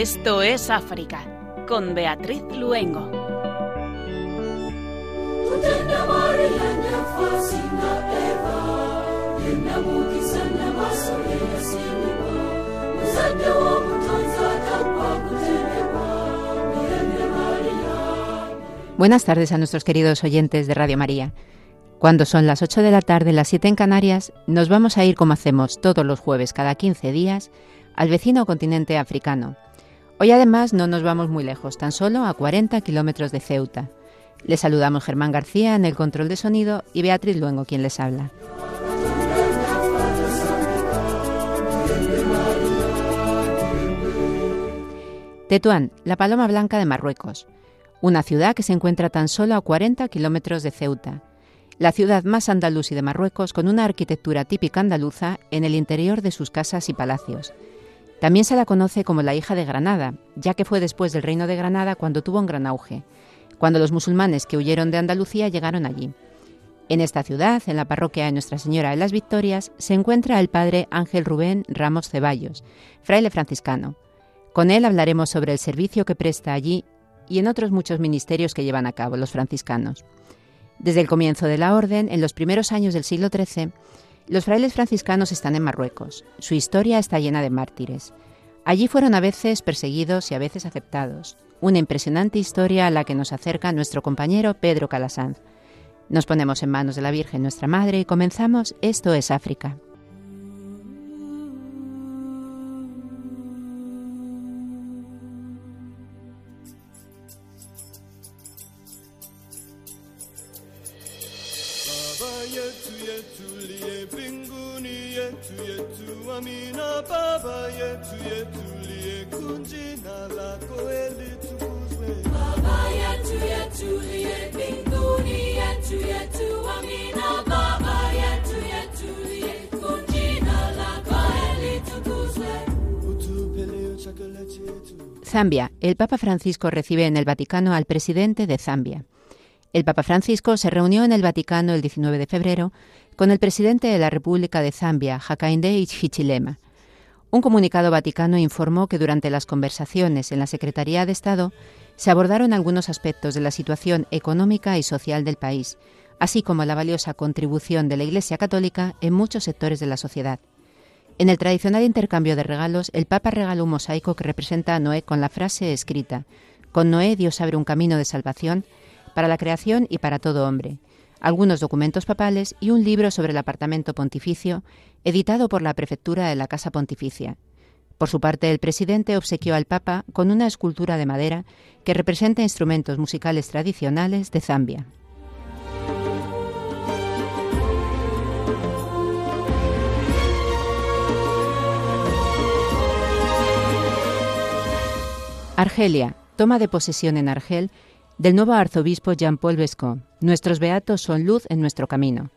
Esto es África, con Beatriz Luengo. Buenas tardes a nuestros queridos oyentes de Radio María. Cuando son las 8 de la tarde, las 7 en Canarias, nos vamos a ir como hacemos todos los jueves cada 15 días al vecino continente africano. Hoy además no nos vamos muy lejos, tan solo a 40 kilómetros de Ceuta. Les saludamos Germán García en el control de sonido y Beatriz Luengo quien les habla. Tetuán, la paloma blanca de Marruecos, una ciudad que se encuentra tan solo a 40 kilómetros de Ceuta, la ciudad más andaluz de Marruecos con una arquitectura típica andaluza en el interior de sus casas y palacios. También se la conoce como la hija de Granada, ya que fue después del reino de Granada cuando tuvo un gran auge, cuando los musulmanes que huyeron de Andalucía llegaron allí. En esta ciudad, en la parroquia de Nuestra Señora de las Victorias, se encuentra el padre Ángel Rubén Ramos Ceballos, fraile franciscano. Con él hablaremos sobre el servicio que presta allí y en otros muchos ministerios que llevan a cabo los franciscanos. Desde el comienzo de la orden, en los primeros años del siglo XIII, los frailes franciscanos están en Marruecos. Su historia está llena de mártires. Allí fueron a veces perseguidos y a veces aceptados. Una impresionante historia a la que nos acerca nuestro compañero Pedro Calasanz. Nos ponemos en manos de la Virgen nuestra Madre y comenzamos Esto es África. Zambia. El Papa Francisco recibe en el Vaticano al presidente de Zambia. El Papa Francisco se reunió en el Vaticano el 19 de febrero con el presidente de la República de Zambia, Hakainde Hichilema. Un comunicado vaticano informó que durante las conversaciones en la Secretaría de Estado se abordaron algunos aspectos de la situación económica y social del país, así como la valiosa contribución de la Iglesia Católica en muchos sectores de la sociedad. En el tradicional intercambio de regalos, el Papa regaló un mosaico que representa a Noé con la frase escrita, Con Noé Dios abre un camino de salvación para la creación y para todo hombre, algunos documentos papales y un libro sobre el apartamento pontificio, editado por la prefectura de la Casa Pontificia. Por su parte, el presidente obsequió al Papa con una escultura de madera que representa instrumentos musicales tradicionales de Zambia. Argelia. Toma de posesión en Argel del nuevo arzobispo Jean-Paul Bescot. Nuestros beatos son luz en nuestro camino.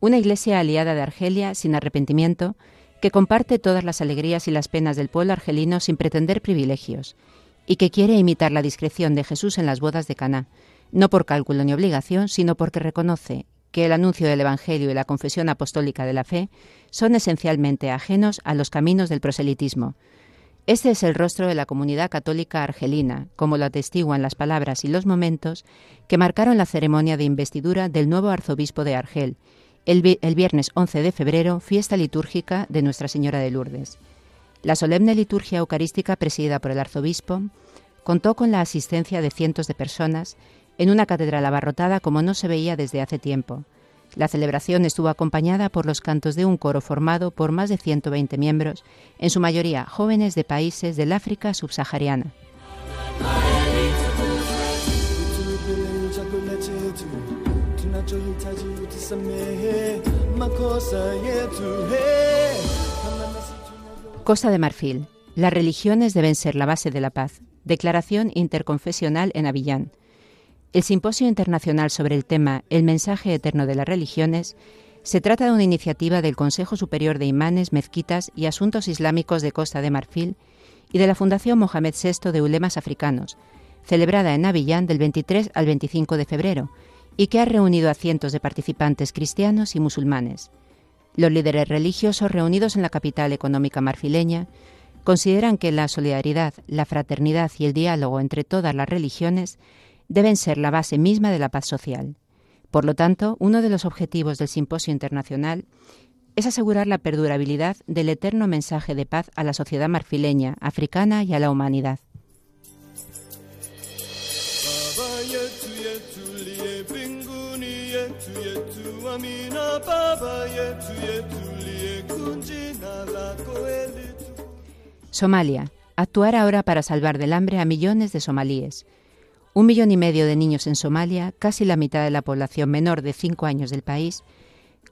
Una iglesia aliada de Argelia sin arrepentimiento que comparte todas las alegrías y las penas del pueblo argelino sin pretender privilegios y que quiere imitar la discreción de Jesús en las bodas de Caná, no por cálculo ni obligación, sino porque reconoce que el anuncio del Evangelio y la confesión apostólica de la fe son esencialmente ajenos a los caminos del proselitismo, este es el rostro de la comunidad católica argelina, como lo atestiguan las palabras y los momentos que marcaron la ceremonia de investidura del nuevo arzobispo de Argel, el, viernes 11 de febrero, fiesta litúrgica de Nuestra Señora de Lourdes. La solemne liturgia eucarística presidida por el arzobispo contó con la asistencia de cientos de personas en una catedral abarrotada como no se veía desde hace tiempo, la celebración estuvo acompañada por los cantos de un coro formado por más de 120 miembros, en su mayoría jóvenes de países del África subsahariana. Costa de Marfil. Las religiones deben ser la base de la paz. Declaración interconfesional en Avillán. El Simposio Internacional sobre el tema El mensaje eterno de las religiones se trata de una iniciativa del Consejo Superior de Imanes, Mezquitas y Asuntos Islámicos de Costa de Marfil y de la Fundación Mohamed VI de Ulemas Africanos, celebrada en Avillán del 23 al 25 de febrero y que ha reunido a cientos de participantes cristianos y musulmanes. Los líderes religiosos reunidos en la capital económica marfileña consideran que la solidaridad, la fraternidad y el diálogo entre todas las religiones deben ser la base misma de la paz social. Por lo tanto, uno de los objetivos del Simposio Internacional es asegurar la perdurabilidad del eterno mensaje de paz a la sociedad marfileña, africana y a la humanidad. Somalia. Actuar ahora para salvar del hambre a millones de somalíes. Un millón y medio de niños en Somalia, casi la mitad de la población menor de cinco años del país,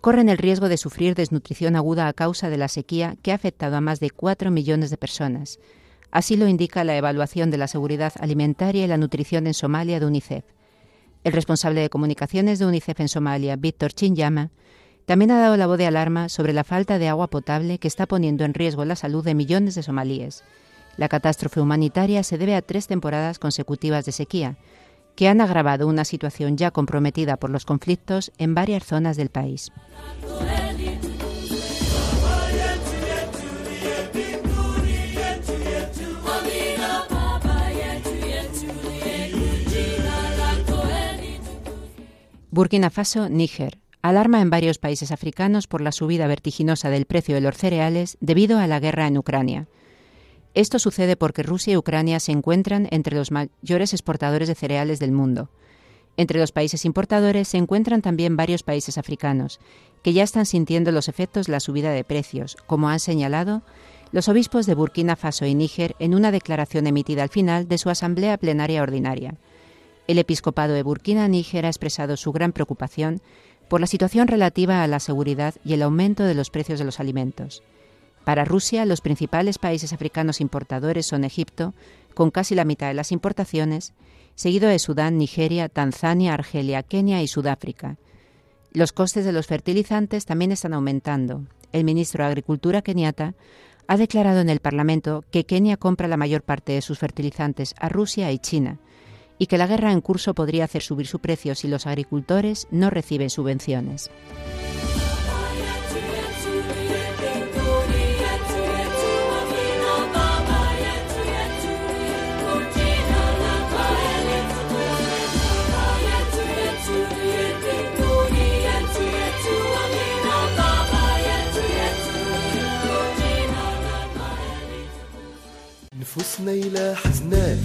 corren el riesgo de sufrir desnutrición aguda a causa de la sequía que ha afectado a más de cuatro millones de personas. Así lo indica la evaluación de la seguridad alimentaria y la nutrición en Somalia de UNICEF. El responsable de comunicaciones de UNICEF en Somalia, Víctor Chinyama, también ha dado la voz de alarma sobre la falta de agua potable que está poniendo en riesgo la salud de millones de somalíes. La catástrofe humanitaria se debe a tres temporadas consecutivas de sequía, que han agravado una situación ya comprometida por los conflictos en varias zonas del país. Burkina Faso, Níger, alarma en varios países africanos por la subida vertiginosa del precio de los cereales debido a la guerra en Ucrania. Esto sucede porque Rusia y Ucrania se encuentran entre los mayores exportadores de cereales del mundo. Entre los países importadores se encuentran también varios países africanos, que ya están sintiendo los efectos de la subida de precios, como han señalado los obispos de Burkina Faso y Níger en una declaración emitida al final de su asamblea plenaria ordinaria. El episcopado de Burkina-Níger ha expresado su gran preocupación por la situación relativa a la seguridad y el aumento de los precios de los alimentos. Para Rusia, los principales países africanos importadores son Egipto, con casi la mitad de las importaciones, seguido de Sudán, Nigeria, Tanzania, Argelia, Kenia y Sudáfrica. Los costes de los fertilizantes también están aumentando. El ministro de Agricultura keniata ha declarado en el Parlamento que Kenia compra la mayor parte de sus fertilizantes a Rusia y China, y que la guerra en curso podría hacer subir su precio si los agricultores no reciben subvenciones. نفوسنا إلى حزنات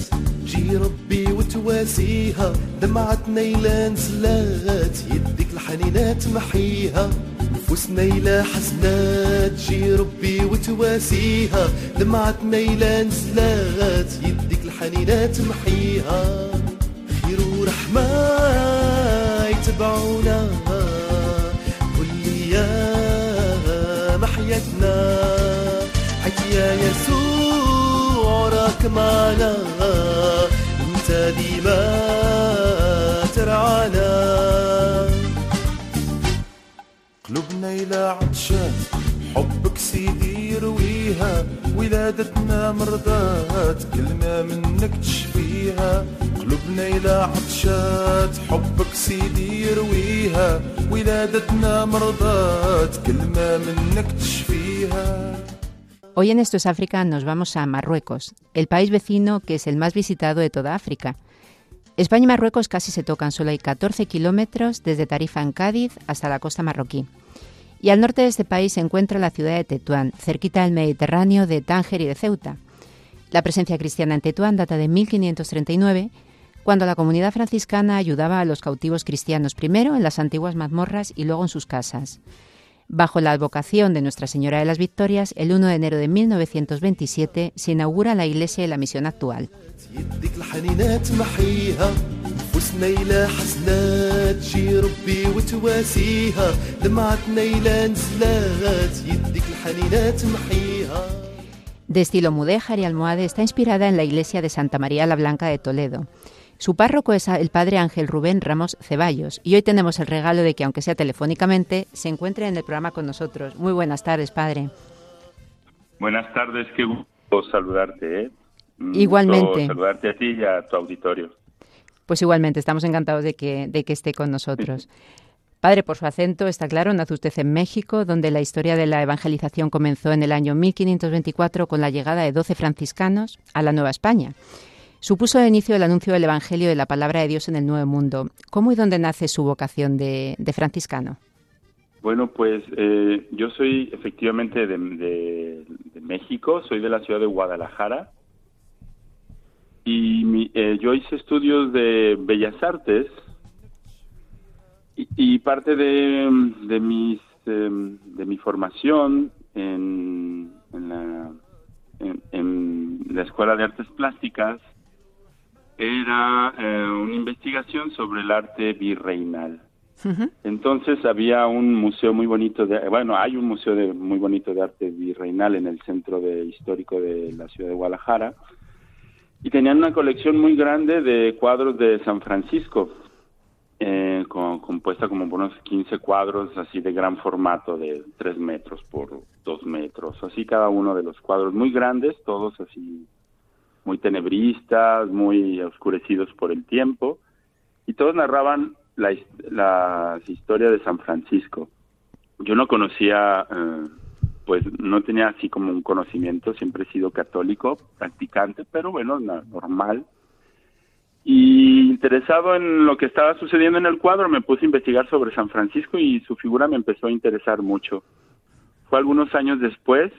جي ربي وتواسيها دمعتنا إلى نزلات يدك الحنينات محيها. نفوسنا إلى حزنات جي ربي وتواسيها دمعتنا إلى نزلات يدك الحنينات محيها. خير ورحمة يتبعونا. كل أيام حياتنا حيا يسوع. وراك معنا أنت ديما ترعانا. قلوبنا إلى عطشان حبك سيدي يرويها ولادتنا مرضات كلمة منك تشفيها. قلوبنا إلى عطشات حبك سيدي يرويها ولادتنا مرضات كلمة منك تشفيها. Hoy en Esto es África nos vamos a Marruecos, el país vecino que es el más visitado de toda África. España y Marruecos casi se tocan, solo hay 14 kilómetros desde Tarifa en Cádiz hasta la costa marroquí. Y al norte de este país se encuentra la ciudad de Tetuán, cerquita del Mediterráneo de Tánger y de Ceuta. La presencia cristiana en Tetuán data de 1539, cuando la comunidad franciscana ayudaba a los cautivos cristianos primero en las antiguas mazmorras y luego en sus casas. Bajo la advocación de Nuestra Señora de las Victorias, el 1 de enero de 1927 se inaugura la iglesia de la misión actual. De estilo mudéjar y almohade, está inspirada en la iglesia de Santa María la Blanca de Toledo. Su párroco es el padre Ángel Rubén Ramos Ceballos y hoy tenemos el regalo de que, aunque sea telefónicamente, se encuentre en el programa con nosotros. Muy buenas tardes, padre. Buenas tardes, qué gusto saludarte. ¿eh? Igualmente. saludarte a ti y a tu auditorio. Pues igualmente, estamos encantados de que, de que esté con nosotros. Padre, por su acento, está claro, nace usted en México, donde la historia de la evangelización comenzó en el año 1524 con la llegada de doce franciscanos a la Nueva España. Supuso el inicio del anuncio del Evangelio de la palabra de Dios en el Nuevo Mundo. ¿Cómo y dónde nace su vocación de, franciscano? Bueno, pues eh, yo soy efectivamente de, México, soy de la ciudad de Guadalajara y eh, yo hice estudios de Bellas Artes y, parte de, de, mis, em, de mi formación en, en, la, en, la Escuela de Artes Plásticas era eh, una investigación sobre el arte virreinal. Entonces había un museo muy bonito de, bueno, hay un museo de, muy bonito de arte virreinal en el centro de, histórico de la ciudad de Guadalajara y tenían una colección muy grande de cuadros de San Francisco, eh, compuesta como por unos 15 cuadros así de gran formato, de 3 metros por 2 metros, así cada uno de los cuadros muy grandes, todos así muy tenebristas, muy oscurecidos por el tiempo, y todos narraban la, la historia de San Francisco. Yo no conocía, eh, pues no tenía así como un conocimiento, siempre he sido católico, practicante, pero bueno, normal y interesado en lo que estaba sucediendo en el cuadro, me puse a investigar sobre San Francisco y su figura me empezó a interesar mucho. Fue algunos años después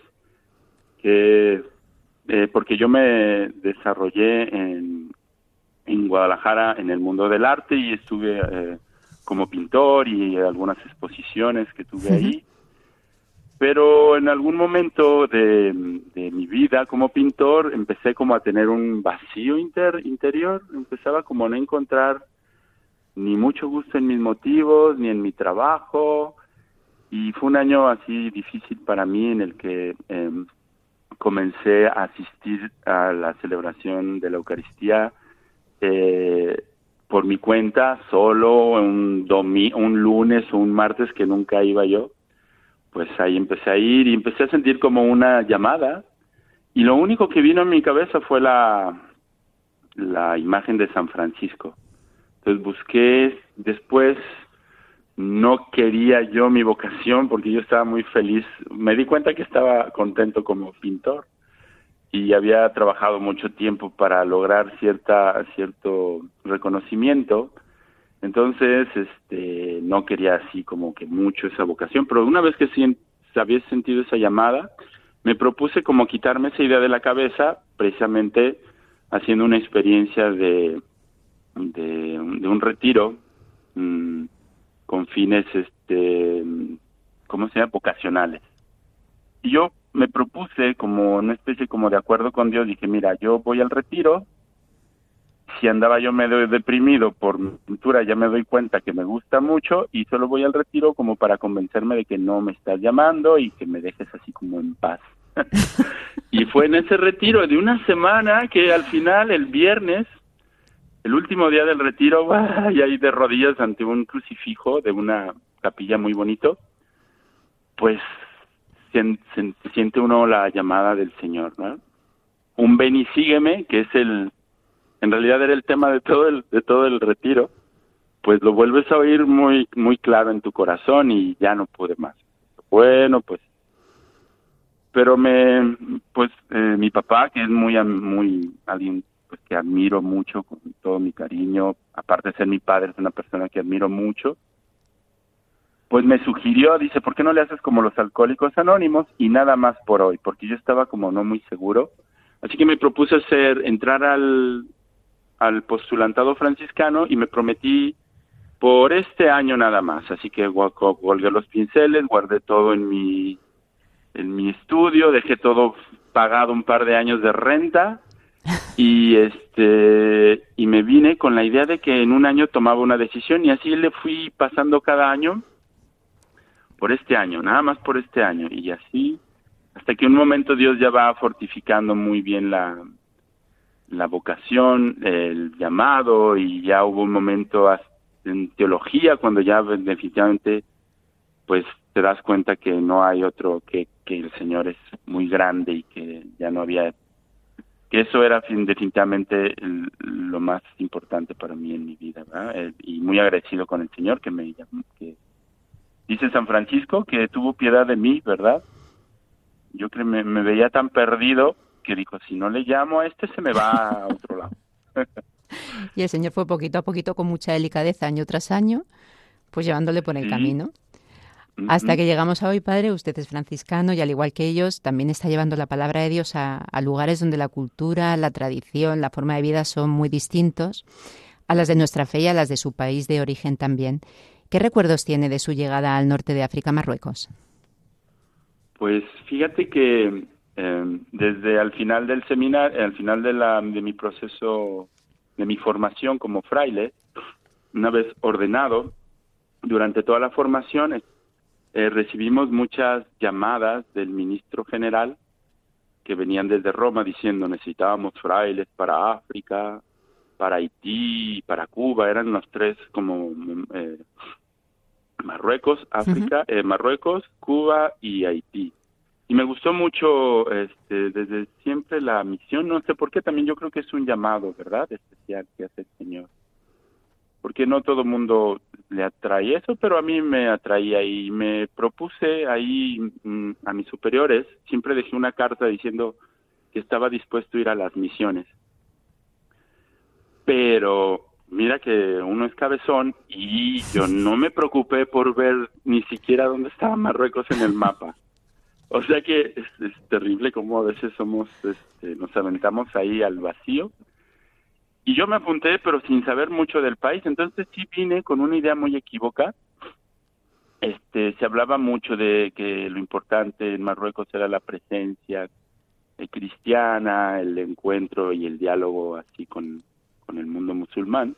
que, eh, porque yo me desarrollé en, en Guadalajara en el mundo del arte y estuve eh, como pintor y algunas exposiciones que tuve ahí. Pero en algún momento de, mi vida como pintor empecé como a tener un vacío interior, empezaba como a no encontrar ni mucho gusto en mis motivos, ni en mi trabajo, y fue un año así difícil para mí en el que em, comencé a asistir a la celebración de la Eucaristía eh, por mi cuenta, solo un, un lunes o un martes que nunca iba yo pues ahí empecé a ir y empecé a sentir como una llamada y lo único que vino en mi cabeza fue la, la imagen de San Francisco. Entonces busqué, después no quería yo mi vocación porque yo estaba muy feliz. Me di cuenta que estaba contento como pintor y había trabajado mucho tiempo para lograr cierta cierto reconocimiento entonces, este, no quería así como que mucho esa vocación, pero una vez que sí había sentido esa llamada, me propuse como quitarme esa idea de la cabeza, precisamente haciendo una experiencia de, de, un retiro mm, con fines, este, ¿cómo se llama? Vocacionales. Y yo me propuse como una especie como de acuerdo con Dios, dije, mira, yo voy al retiro, si andaba yo medio deprimido por mi pintura, ya me doy cuenta que me gusta mucho y solo voy al retiro como para convencerme de que no me estás llamando y que me dejes así como en paz. y fue en ese retiro de una semana que al final, el viernes, el último día del retiro, y ahí de rodillas ante un crucifijo de una capilla muy bonito, pues se, siente uno la llamada del Señor, ¿no? Un ven y sígueme, que es el en realidad era el tema de todo el de todo el retiro pues lo vuelves a oír muy muy claro en tu corazón y ya no pude más bueno pues pero me pues eh, mi papá que es muy muy alguien pues que admiro mucho con todo mi cariño aparte de ser mi padre es una persona que admiro mucho pues me sugirió dice por qué no le haces como los alcohólicos anónimos y nada más por hoy porque yo estaba como no muy seguro. Así que me propuse hacer entrar al al postulantado franciscano y me prometí por este año nada más, así que colgué los pinceles, guardé todo en mi en mi estudio, dejé todo pagado un par de años de renta y este y me vine con la idea de que en un año tomaba una decisión y así le fui pasando cada año por este año, nada más por este año. Y así hasta que un momento Dios ya va fortificando muy bien la la vocación, el llamado y ya hubo un momento en teología cuando ya definitivamente pues te das cuenta que no hay otro que, que el Señor es muy grande y que ya no había eso era definitivamente lo más importante para mí en mi vida ¿verdad? y muy agradecido con el Señor que me que dice San Francisco que tuvo piedad de mí, ¿verdad? Yo creo que me, veía tan perdido que dijo, si no le llamo a este se me va a otro lado. y el Señor fue poquito a poquito, con mucha delicadeza, año tras año, pues llevándole por el camino. Hasta que llegamos a hoy, Padre, usted es franciscano y al igual que ellos, también está llevando la palabra de Dios a, lugares donde la cultura, la tradición, la forma de vida son muy distintos a las de nuestra fe y a las de su país de origen también. ¿Qué recuerdos tiene de su llegada al norte de África, Marruecos? Pues fíjate que em, desde al final del seminario, al final de, la, de mi proceso, de mi formación como fraile, una vez ordenado, durante toda la formación eh, recibimos muchas llamadas del ministro general que venían desde Roma diciendo necesitábamos frailes para África, para Haití, para Cuba, eran los tres como eh, Marruecos, África, eh, Marruecos, Cuba y Haití. Y me gustó mucho este, desde siempre la misión, no sé por qué, también yo creo que es un llamado, ¿verdad? Especial que hace el Señor porque no todo mundo le atrae eso, pero a mí me atraía y me propuse ahí mm, a mis superiores, siempre dejé una carta diciendo que estaba dispuesto a ir a las misiones. Pero mira que uno es cabezón y yo no me preocupé por ver ni siquiera dónde estaba Marruecos en el mapa. O sea que es, terrible como a veces somos, este, nos aventamos ahí al vacío y yo me apunté, pero sin saber mucho del país, entonces sí vine con una idea muy equívoca. Este, se hablaba mucho de que lo importante en Marruecos era la presencia eh, cristiana, el encuentro y el diálogo así con, con el mundo musulmán,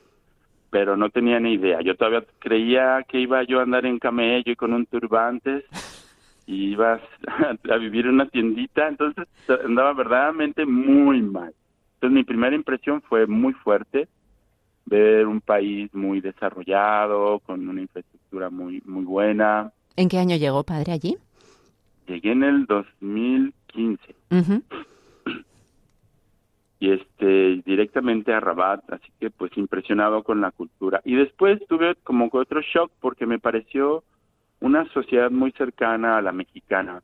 pero no tenía ni idea. Yo todavía creía que iba yo a andar en camello y con un turbante y iba a, a vivir en una tiendita, entonces andaba verdaderamente muy mal. Entonces mi primera impresión fue muy fuerte, ver un país muy desarrollado, con una infraestructura muy, muy buena. ¿En qué año llegó, padre, allí? Llegué en el 2015. Y este, directamente a Rabat, así que pues impresionado con la cultura. Y después tuve como que otro shock porque me pareció una sociedad muy cercana a la mexicana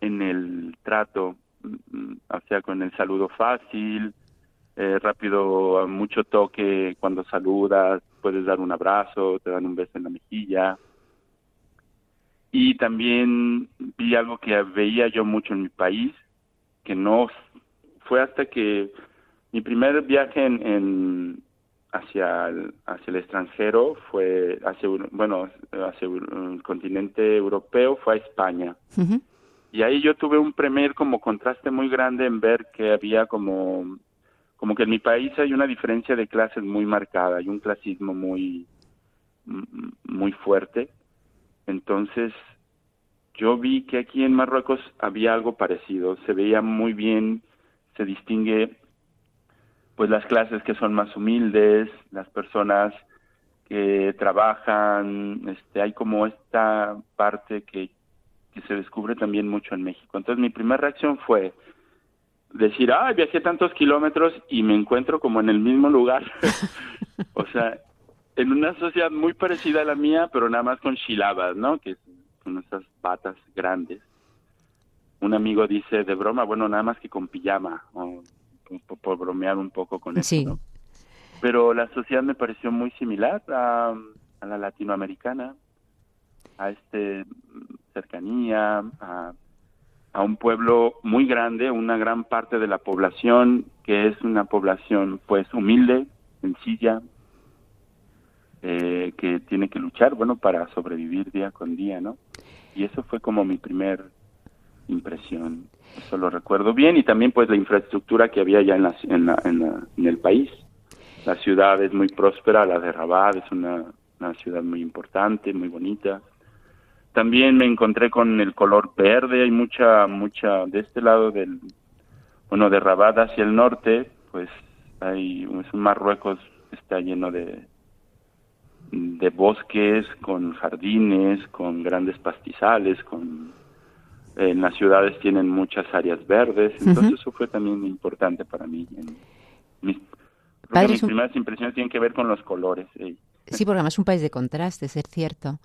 en el trato, o sea, con el saludo fácil, eh, rápido, mucho toque cuando saludas, puedes dar un abrazo, te dan un beso en la mejilla. Y también vi algo que veía yo mucho en mi país, que no fue hasta que mi primer viaje en, hacia el, hacia el extranjero fue hacia bueno hacia el continente europeo fue a España y ahí yo tuve un primer como contraste muy grande en ver que había como como que en mi país hay una diferencia de clases muy marcada, hay un clasismo muy muy fuerte. Entonces, yo vi que aquí en Marruecos había algo parecido, se veía muy bien, se distingue pues las clases que son más humildes, las personas que trabajan, este hay como esta parte que que se descubre también mucho en México. Entonces mi primera reacción fue decir, ah, viajé tantos kilómetros y me encuentro como en el mismo lugar. o sea, en una sociedad muy parecida a la mía, pero nada más con chilabas, ¿no? Que son esas patas grandes. Un amigo dice de broma, bueno, nada más que con pijama, o, por, bromear un poco con eso, ¿no? Pero la sociedad me pareció muy similar a, a la latinoamericana, a este cercanía, a, un pueblo muy grande, una gran parte de la población que es una población pues humilde, sencilla, eh, que tiene que luchar, bueno, para sobrevivir día con día, ¿no? Y eso fue como mi primer impresión. Eso lo recuerdo bien y también pues la infraestructura que había ya en, la, en, la, en, el país. La ciudad es muy próspera, la de Rabat es una ciudad muy importante, muy bonita. También me encontré con el color verde, hay mucha, mucha, de este lado del, bueno, de Rabat hacia el norte, pues hay, es un Marruecos está lleno de, de bosques, con jardines, con grandes pastizales, con en las ciudades tienen muchas áreas verdes, entonces eso fue también importante para mí. mis, mis primeras impresiones tienen que ver con los colores. Sí, porque además es un país de contrastes, es cierto.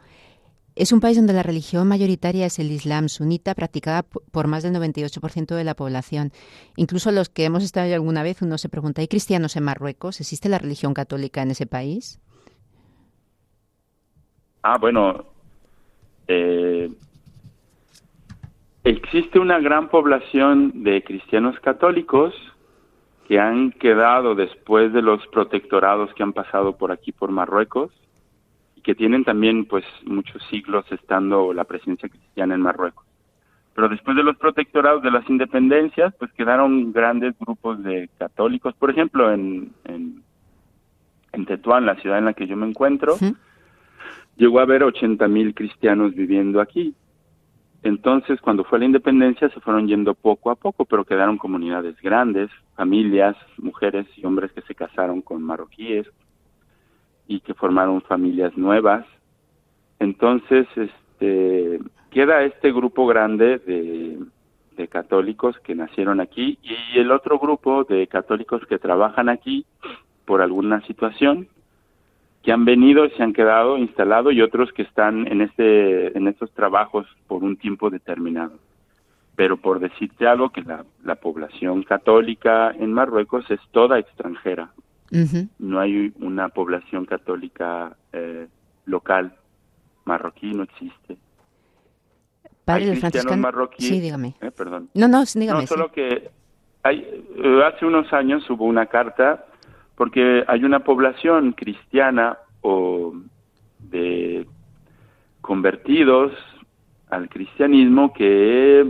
Es un país donde la religión mayoritaria es el Islam sunita, practicada por más del 98% de la población. Incluso los que hemos estado alguna vez, uno se pregunta, ¿hay cristianos en Marruecos? ¿Existe la religión católica en ese país? Ah, bueno, eh, existe una gran población de cristianos católicos que han quedado después de los protectorados que han pasado por aquí por Marruecos que tienen también pues muchos siglos estando la presencia cristiana en Marruecos. Pero después de los protectorados de las independencias, pues quedaron grandes grupos de católicos. Por ejemplo, en, en, Tetuán, la ciudad en la que yo me encuentro, llegó a haber 80 mil cristianos viviendo aquí. Entonces, cuando fue la independencia, se fueron yendo poco a poco, pero quedaron comunidades grandes, familias, mujeres y hombres que se casaron con marroquíes, y que formaron familias nuevas. Entonces, este, queda este grupo grande de, católicos que nacieron aquí y el otro grupo de católicos que trabajan aquí por alguna situación que han venido se han quedado instalados y otros que están en este en estos trabajos por un tiempo determinado. Pero por decirte algo que la población católica en Marruecos es toda extranjera, no hay una población católica eh, local marroquí, no existe. Padre hay cristianos marroquíes. Sí, dígame. Eh, perdón. No, no, dígame. No, solo que hay, eh, hace unos años hubo una carta porque hay una población cristiana o de convertidos al cristianismo que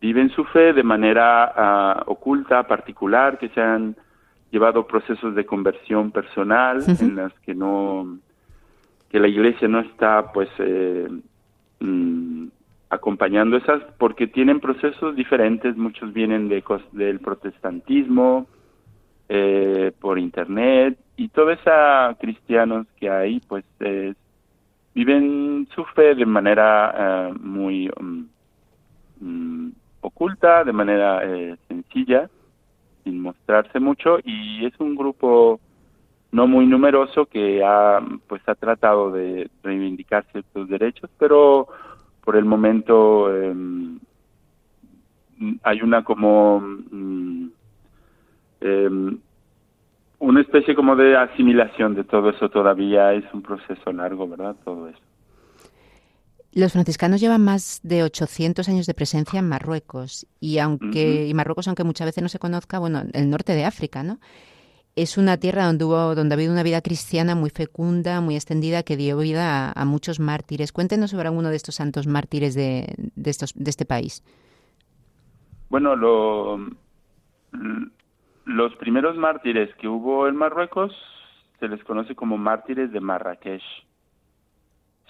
viven su fe de manera ah, oculta, particular, que se han llevado procesos de conversión personal en las que no que la iglesia no está pues eh, mm, acompañando esas porque tienen procesos diferentes muchos vienen de del protestantismo eh, por internet y toda esa cristianos que hay pues viven su fe de manera eh, muy mm, mm, oculta de manera sencilla sin mostrarse mucho y es un grupo no muy numeroso que ha pues ha tratado de reivindicar ciertos derechos pero por el momento em, hay una como em, una especie como de asimilación de todo eso todavía. Es un proceso largo verdad todo eso los franciscanos llevan más de 800 años de presencia en Marruecos y aunque y Marruecos aunque muchas veces no se conozca, bueno, el norte de África, ¿no? Es una tierra donde hubo donde ha habido una vida cristiana muy fecunda, muy extendida que dio vida a, muchos mártires. Cuéntenos sobre alguno de estos santos mártires de, de estos de este país. Bueno, lo, los primeros mártires que hubo en Marruecos se les conoce como mártires de Marrakech.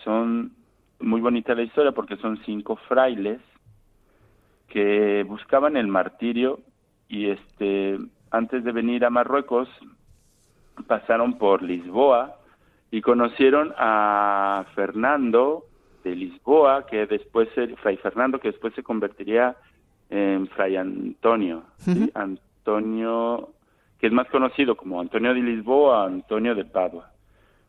Son muy bonita la historia porque son cinco frailes que buscaban el martirio y este antes de venir a Marruecos pasaron por Lisboa y conocieron a Fernando de Lisboa que después fray Fernando que después se convertiría en fray Antonio Antonio que es más conocido como Antonio de Lisboa Antonio de Padua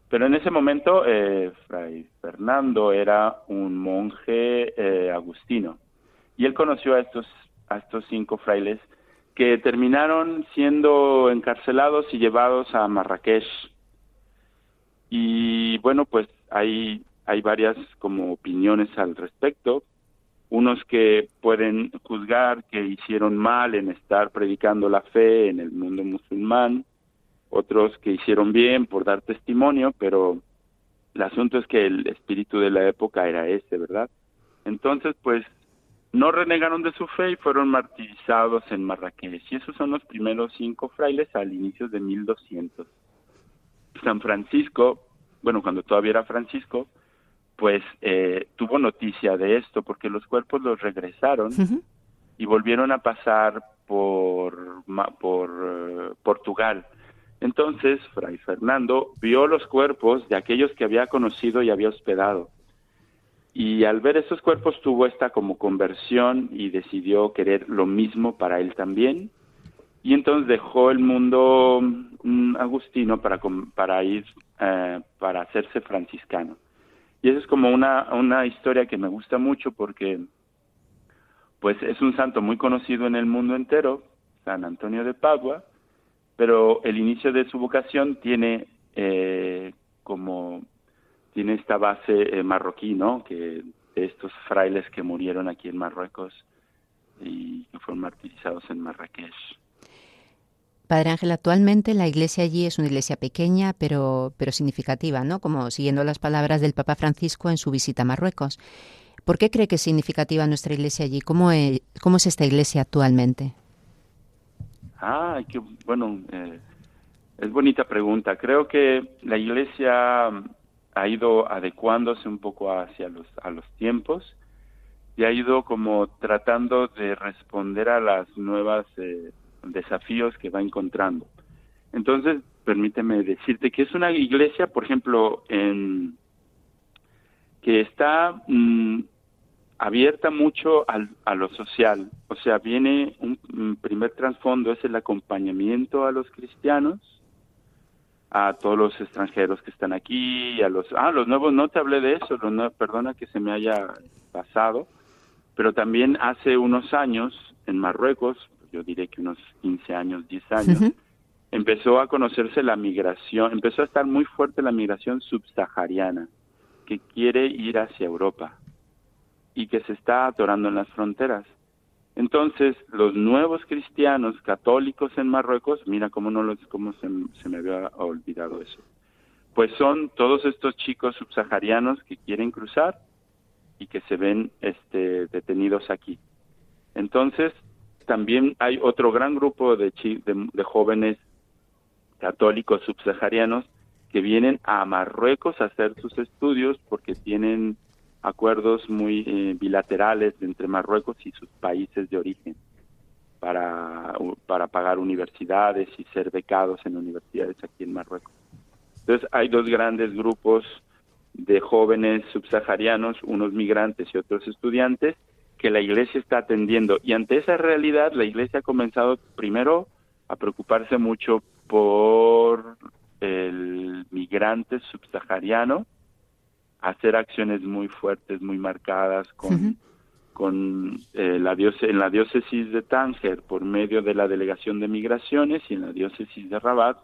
pero en ese momento, eh, Fray Fernando era un monje eh, agustino y él conoció a estos, a estos cinco frailes que terminaron siendo encarcelados y llevados a Marrakech. Y bueno, pues hay, hay varias como opiniones al respecto. Unos que pueden juzgar que hicieron mal en estar predicando la fe en el mundo musulmán, otros que hicieron bien por dar testimonio, pero el asunto es que el espíritu de la época era ese, ¿verdad? Entonces, pues, no renegaron de su fe y fueron martirizados en Marrakech. Y esos son los primeros cinco frailes al inicio de 1200. San Francisco, bueno, cuando todavía era Francisco, pues eh, tuvo noticia de esto porque los cuerpos los regresaron y volvieron a pasar por, por eh, Portugal entonces, Fray Fernando vio los cuerpos de aquellos que había conocido y había hospedado. Y al ver esos cuerpos tuvo esta como conversión y decidió querer lo mismo para él también. Y entonces dejó el mundo mm, agustino para, para ir, eh, para hacerse franciscano. Y eso es como una, una historia que me gusta mucho porque pues es un santo muy conocido en el mundo entero, San Antonio de Padua, pero el inicio de su vocación tiene eh, como tiene esta base eh, marroquí, ¿no? Que de estos frailes que murieron aquí en Marruecos y que fueron martirizados en Marrakech. Padre Ángel, actualmente la iglesia allí es una iglesia pequeña, pero, pero significativa, ¿no? Como siguiendo las palabras del Papa Francisco en su visita a Marruecos. ¿Por qué cree que es significativa nuestra iglesia allí? ¿Cómo es, cómo es esta iglesia actualmente? Ah, qué bueno, eh, es bonita pregunta. Creo que la iglesia ha ido adecuándose un poco hacia los, a los tiempos y ha ido como tratando de responder a las nuevas eh, desafíos que va encontrando. Entonces, permíteme decirte que es una iglesia, por ejemplo, en, que está mm, abierta mucho al, a lo social. O sea, viene un, primer trasfondo, es el acompañamiento a los cristianos, a todos los extranjeros que están aquí, a los... Ah, los nuevos, no te hablé de eso, perdona que se me haya pasado, pero también hace unos años en Marruecos, yo diré que unos 15 años, 10 años, empezó a conocerse la migración, empezó a estar muy fuerte la migración subsahariana, que quiere ir hacia Europa y que se está atorando en las fronteras. Entonces, los nuevos cristianos católicos en Marruecos, mira cómo no los, cómo se, me había olvidado eso. Pues son todos estos chicos subsaharianos que quieren cruzar y que se ven este, detenidos aquí. Entonces, también hay otro gran grupo de, de, jóvenes católicos subsaharianos que vienen a Marruecos a hacer sus estudios porque tienen acuerdos muy eh, bilaterales entre Marruecos y sus países de origen para, para pagar universidades y ser becados en universidades aquí en Marruecos. Entonces hay dos grandes grupos de jóvenes subsaharianos, unos migrantes y otros estudiantes, que la iglesia está atendiendo. Y ante esa realidad, la iglesia ha comenzado primero a preocuparse mucho por el migrante subsahariano, hacer acciones muy fuertes, muy marcadas con, con eh, la en la diócesis de Tánger por medio de la delegación de migraciones y en la diócesis de Rabat,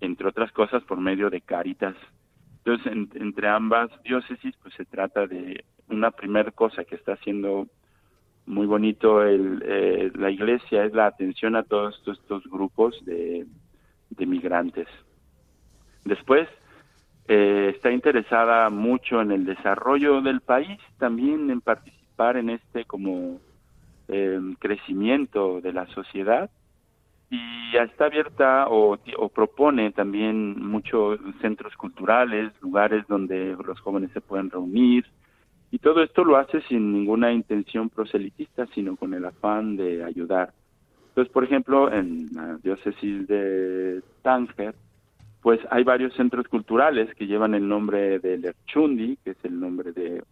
entre otras cosas por medio de Caritas. Entonces, entre ambas diócesis, pues se trata de una primera cosa que está haciendo muy bonito el, eh, la iglesia es la atención a todos estos, grupos de, migrantes. Después, eh, está interesada mucho en el desarrollo del país, también en participar en este como eh, crecimiento de la sociedad y está abierta o, o propone también muchos centros culturales, lugares donde los jóvenes se pueden reunir, y todo esto lo hace sin ninguna intención proselitista, sino con el afán de ayudar. Entonces, por ejemplo, en la diócesis de Tánger, pues hay varios centros culturales que llevan el nombre de Lerchundi, que es el nombre de,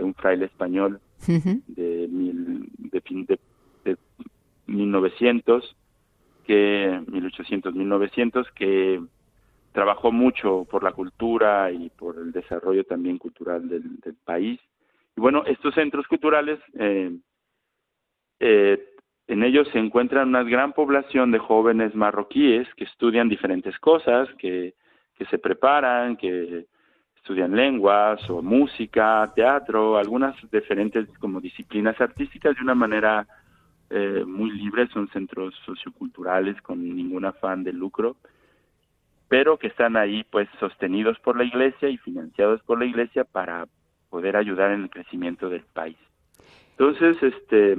un fraile español de, mil, de, de, de 1900, que 1800, 1900, que trabajó mucho por la cultura y por el desarrollo también cultural del, país. Y bueno, estos centros culturales, eh, eh, en ellos se encuentra una gran población de jóvenes marroquíes que estudian diferentes cosas, que, que se preparan, que estudian lenguas o música, teatro, algunas diferentes como disciplinas artísticas de una manera eh, muy libre, son centros socioculturales con ningún afán de lucro pero que están ahí pues sostenidos por la iglesia y financiados por la iglesia para poder ayudar en el crecimiento del país. Entonces, este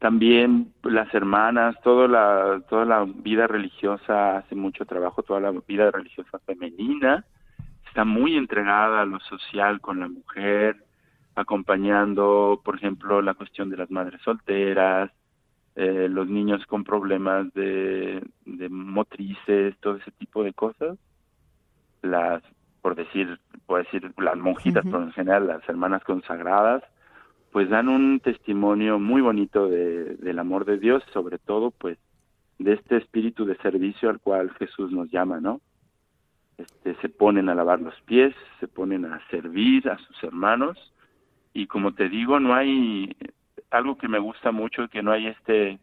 también las hermanas, toda la toda la vida religiosa hace mucho trabajo, toda la vida religiosa femenina está muy entregada a lo social con la mujer, acompañando, por ejemplo, la cuestión de las madres solteras, eh, los niños con problemas de, motrices, todo ese tipo de cosas, las, por decir, por decir, las monjitas, por en general, las hermanas consagradas, pues dan un testimonio muy bonito de, del amor de Dios, sobre todo, pues, de este espíritu de servicio al cual Jesús nos llama, ¿no? este, se ponen a lavar los pies, se ponen a servir a sus hermanos y como te digo, no hay algo que me gusta mucho, que no hay este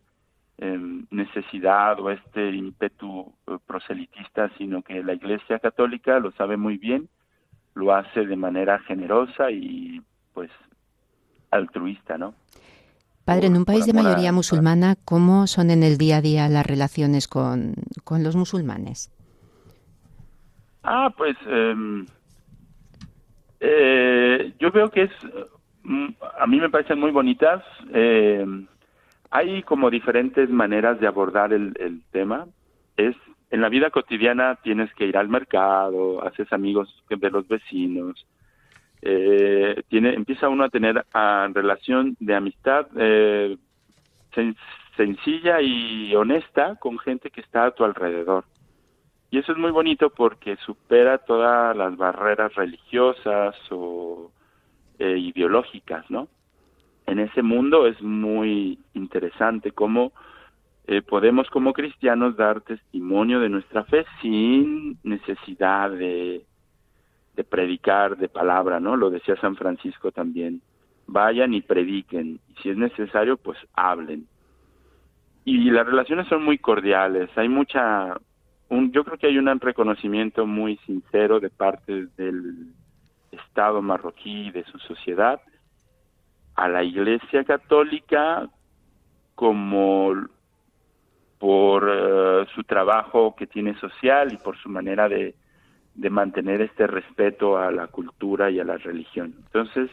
em, necesidad o este ímpetu eh, proselitista, sino que la Iglesia Católica lo sabe muy bien, lo hace de manera generosa y pues altruista, ¿no? Padre, en un país de mayoría musulmana, ¿cómo son en el día a día las relaciones con, con los musulmanes? Ah, pues em, eh, yo veo que es, mm, a mí me parecen muy bonitas. Em, hay como diferentes maneras de abordar el, el tema. Es en la vida cotidiana tienes que ir al mercado, haces amigos de los vecinos, eh, tiene, empieza uno a tener relación de amistad eh, sencilla y honesta con gente que está a tu alrededor. Y eso es muy bonito porque supera todas las barreras religiosas o eh, ideológicas, ¿no? En ese mundo es muy interesante cómo eh, podemos como cristianos dar testimonio de nuestra fe sin necesidad de de predicar de palabra, ¿no? Lo decía San Francisco también. Vayan y prediquen. Y si es necesario, pues hablen. Y las relaciones son muy cordiales. Hay mucha, un, yo creo que hay un reconocimiento muy sincero de parte del Estado marroquí de su sociedad a la Iglesia Católica como por eh, su trabajo que tiene social y por su manera de, de mantener este respeto a la cultura y a la religión. Entonces,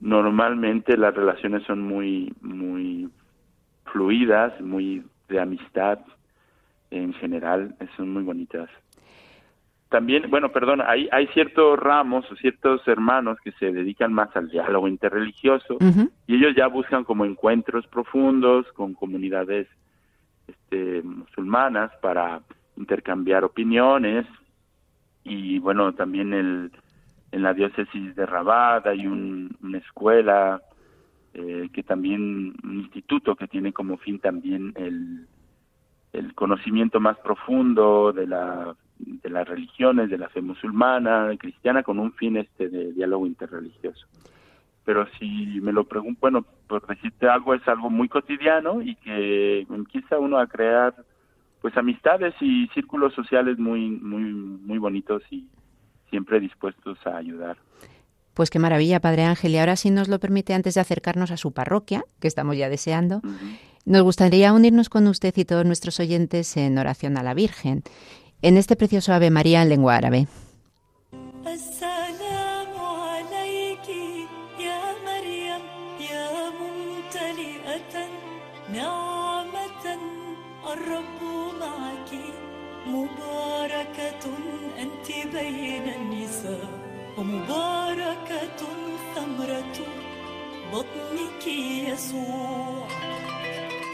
normalmente las relaciones son muy, muy fluidas, muy de amistad en general, son muy bonitas. También, bueno, perdón, hay, hay ciertos ramos o ciertos hermanos que se dedican más al diálogo interreligioso y ellos ya buscan como encuentros profundos con comunidades este, musulmanas para intercambiar opiniones y bueno, también el, en la diócesis de Rabat hay una escuela eh, que también, un instituto que tiene como fin también el, el conocimiento más profundo de, la, de las religiones, de la fe musulmana, cristiana, con un fin este de diálogo interreligioso. Pero si me lo pregunto, bueno, por decirte algo, es algo muy cotidiano y que empieza uno a crear pues, amistades y círculos sociales muy muy muy bonitos y siempre dispuestos a ayudar. Pues qué maravilla, Padre Ángel. Y ahora, si nos lo permite, antes de acercarnos a su parroquia, que estamos ya deseando, nos gustaría unirnos con usted y todos nuestros oyentes en oración a la Virgen, en este precioso Ave María en lengua árabe. Pues ومباركة ثمرة بطنك يسوع.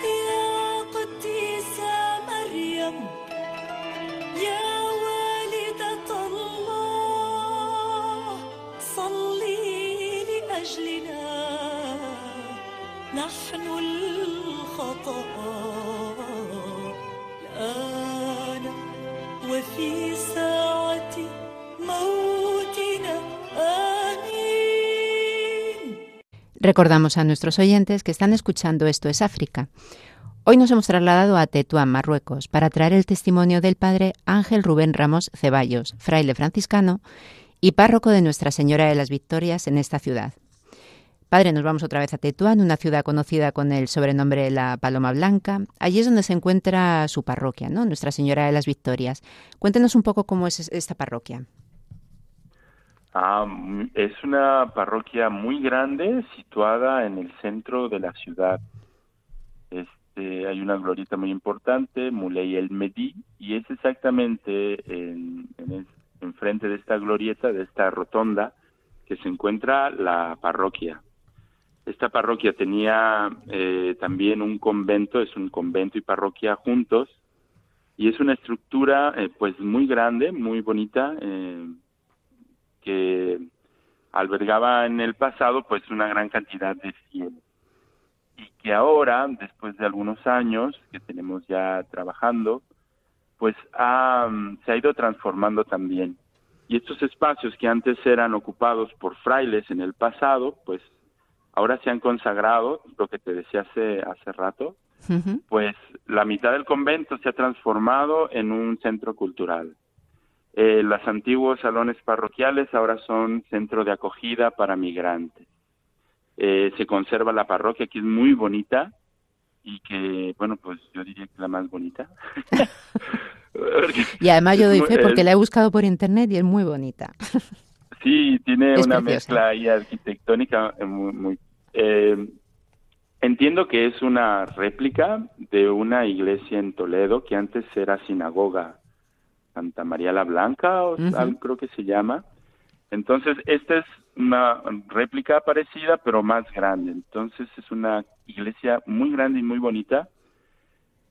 يا قديسة مريم يا والدة الله صلي لأجلنا. نحن الخطأ الآن وفي ساعة Recordamos a nuestros oyentes que están escuchando Esto es África. Hoy nos hemos trasladado a Tetuán, Marruecos, para traer el testimonio del padre Ángel Rubén Ramos Ceballos, fraile franciscano y párroco de Nuestra Señora de las Victorias en esta ciudad. Padre, nos vamos otra vez a Tetuán, una ciudad conocida con el sobrenombre La Paloma Blanca. Allí es donde se encuentra su parroquia, ¿no? Nuestra Señora de las Victorias. Cuéntenos un poco cómo es esta parroquia. Ah, es una parroquia muy grande situada en el centro de la ciudad. Este, hay una glorieta muy importante, Muley el Medí, y es exactamente en, en, frente de esta glorieta, de esta rotonda, que se encuentra la parroquia. Esta parroquia tenía eh, también un convento, es un convento y parroquia juntos, y es una estructura eh, pues muy grande, muy bonita. Eh, que albergaba en el pasado pues una gran cantidad de fieles y que ahora después de algunos años que tenemos ya trabajando pues se ha ido transformando también. Y estos espacios que antes eran ocupados por frailes en el pasado, pues ahora se han consagrado, lo que te decía hace, hace rato, pues la mitad del convento se ha transformado en un centro cultural. Eh, los antiguos salones parroquiales ahora son centro de acogida para migrantes. Eh, se conserva la parroquia, que es muy bonita y que, bueno, pues yo diría que es la más bonita. y además yo doy fe porque la he buscado por internet y es muy bonita. sí, tiene una mezcla ahí arquitectónica eh, muy, muy eh, entiendo que es una réplica de una iglesia en Toledo que antes era sinagoga Santa María la Blanca, o creo que se llama. Entonces, esta es una réplica parecida, pero más grande. Entonces, es una iglesia muy grande y muy bonita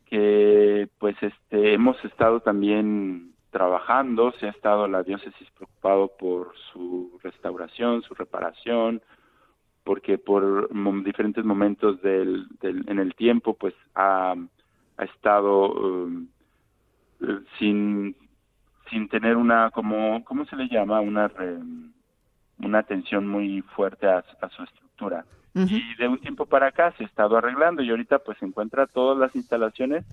que, pues, este, hemos estado también trabajando. Se ha estado la diócesis preocupado por su restauración, su reparación, porque por diferentes momentos del, en el tiempo pues ha, ha estado um, eh, sin sin tener una como cómo se le llama una una atención muy fuerte a, su estructura. Y de un tiempo para acá se ha estado arreglando y ahorita pues se encuentra todas las instalaciones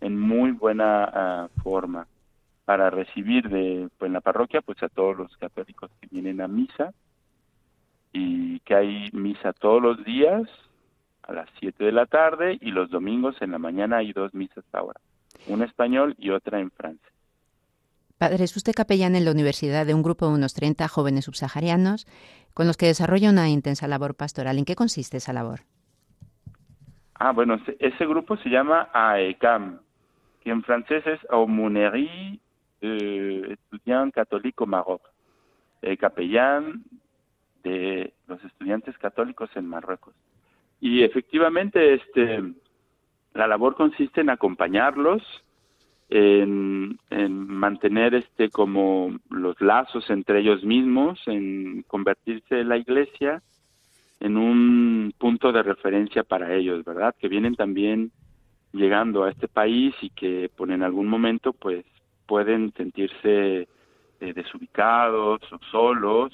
en muy buena ah, forma para recibir de pues, en la parroquia pues a todos los católicos que vienen a misa y que hay misa todos los días a las 7 de la tarde y los domingos en la mañana hay dos misas ahora, una español y otra en francés. Padre, es usted capellán en la universidad de un grupo de unos 30 jóvenes subsaharianos con los que desarrolla una intensa labor pastoral. ¿En qué consiste esa labor? Ah, bueno, ese grupo se llama AECAM, que en francés es Aumônerie de Estudiant Católico Maroc. El capellán de los estudiantes católicos en Marruecos. Y efectivamente, este, la labor consiste en acompañarlos, en, mantener este como los lazos entre ellos mismos, en convertirse la iglesia en un punto de referencia para ellos, ¿verdad? Que vienen también llegando a este país y que por en algún momento pues pueden sentirse eh, desubicados o solos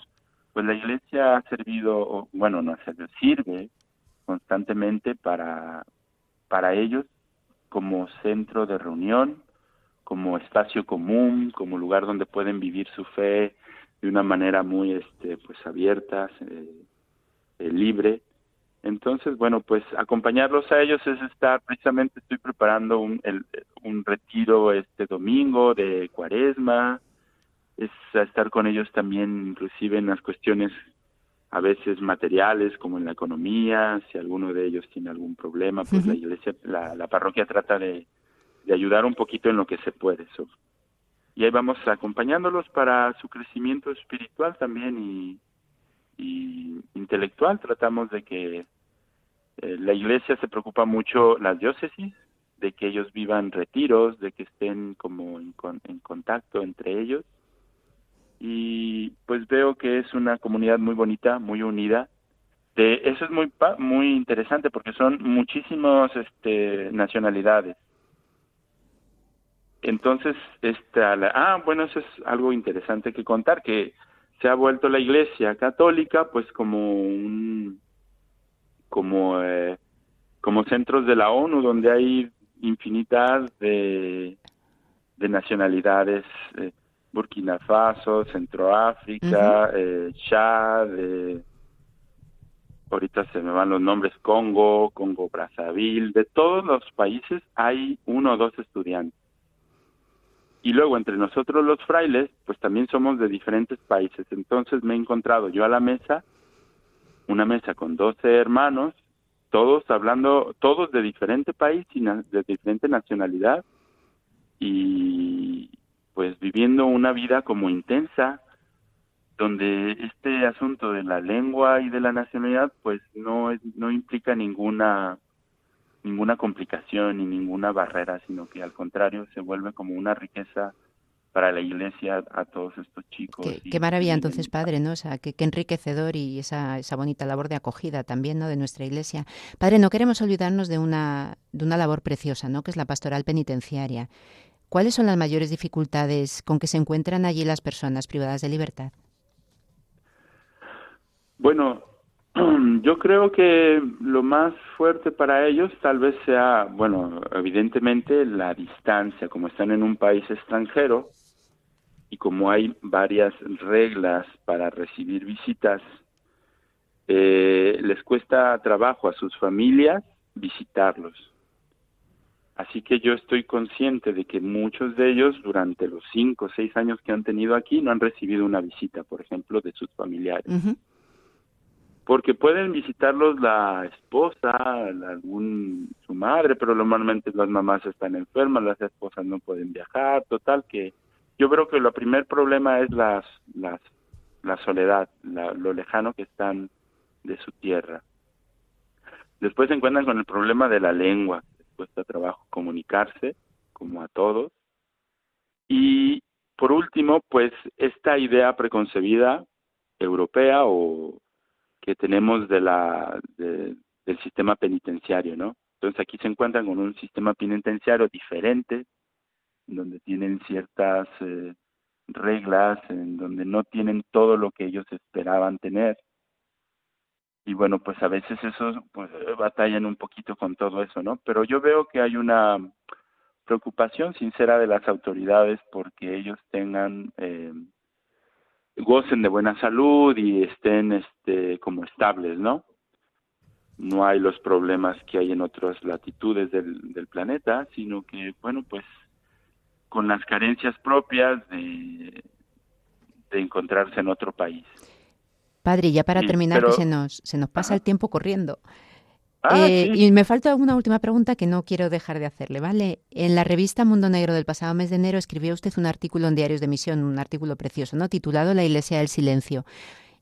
pues la iglesia ha servido, bueno, no sirve constantemente para, para ellos como centro de reunión, como espacio común, como lugar donde pueden vivir su fe de una manera muy este pues abierta, eh, eh, libre. Entonces, bueno, pues acompañarlos a ellos es estar, precisamente estoy preparando un, un retiro este domingo de cuaresma, es estar con ellos también inclusive en las cuestiones a veces materiales como en la economía, si alguno de ellos tiene algún problema, pues la iglesia, la, parroquia trata de, ayudar un poquito en lo que se puede. y ahí vamos acompañándolos para su crecimiento espiritual también y, intelectual. Tratamos de que eh, la iglesia se preocupa mucho, las diócesis, de que ellos vivan retiros, de que estén como en contacto entre ellos y pues veo que es una comunidad muy bonita, muy unida. De, eso es muy muy interesante porque son muchísimas este, nacionalidades. Entonces, esta, ah, bueno, eso es algo interesante que contar, que se ha vuelto la Iglesia católica pues como un como eh, como centros de la ONU donde hay infinidad de de nacionalidades eh, Burkina Faso, Centroáfrica, eh, Chad, eh, ahorita se me van los nombres, Congo, Congo Brazzaville, de todos los países hay uno o dos estudiantes. Y luego entre nosotros los frailes, pues también somos de diferentes países. Entonces me he encontrado yo a la mesa, una mesa con 12 hermanos, todos hablando, todos de diferente país y de diferente nacionalidad. Y, pues viviendo una vida como intensa, donde este asunto de la lengua y de la nacionalidad pues no no implica ninguna ninguna complicación ni ninguna barrera, sino que al contrario se vuelve como una riqueza para la iglesia a todos estos chicos. Qué, maravilla entonces, padre, ¿no? O sea, qué, qué, enriquecedor y esa, esa bonita labor de acogida también, ¿no? De nuestra iglesia. Padre, no queremos olvidarnos de una, de una labor preciosa, ¿no? Que es la pastoral penitenciaria. ¿cuáles son las mayores dificultades con que se encuentran allí las personas privadas de libertad? Bueno, yo creo que lo más fuerte para ellos tal vez sea, bueno, evidentemente la distancia, como están en un país extranjero y como hay varias reglas para recibir visitas, eh, les cuesta trabajo a sus familias visitarlos. Así que yo estoy consciente de que muchos de ellos durante los cinco o seis años que han tenido aquí no han recibido una visita, por ejemplo, de sus familiares porque pueden visitarlos la esposa, algún su madre, pero normalmente las mamás están enfermas, las esposas no pueden viajar, total que yo creo que el primer problema es las, las la soledad, lo lejano que están de su tierra. Después se encuentran con el problema de la lengua, les cuesta trabajo comunicarse, como a todos. Y por último, pues esta idea preconcebida europea o que tenemos de la, del sistema penitenciario, ¿no? Entonces aquí se encuentran con un sistema penitenciario diferente, donde tienen ciertas eh, reglas, en donde no tienen todo lo que ellos esperaban tener. Y bueno, pues a veces eso, pues batallan un poquito con todo eso, ¿no? Pero yo veo que hay una preocupación sincera de las autoridades porque ellos tengan eh, gocen de buena salud y estén este como estables, ¿no? No hay los problemas que hay en otras latitudes del, del planeta, sino que, bueno, pues con las carencias propias de, de encontrarse en otro país. Padre, ya para terminar, que se nos, se nos pasa el tiempo corriendo. Ah, eh, y me falta una última pregunta que no quiero dejar de hacerle, ¿vale? En la revista Mundo Negro del pasado mes de enero escribió usted un artículo en Diarios de Misión, un artículo precioso, ¿no? Titulado La Iglesia del Silencio.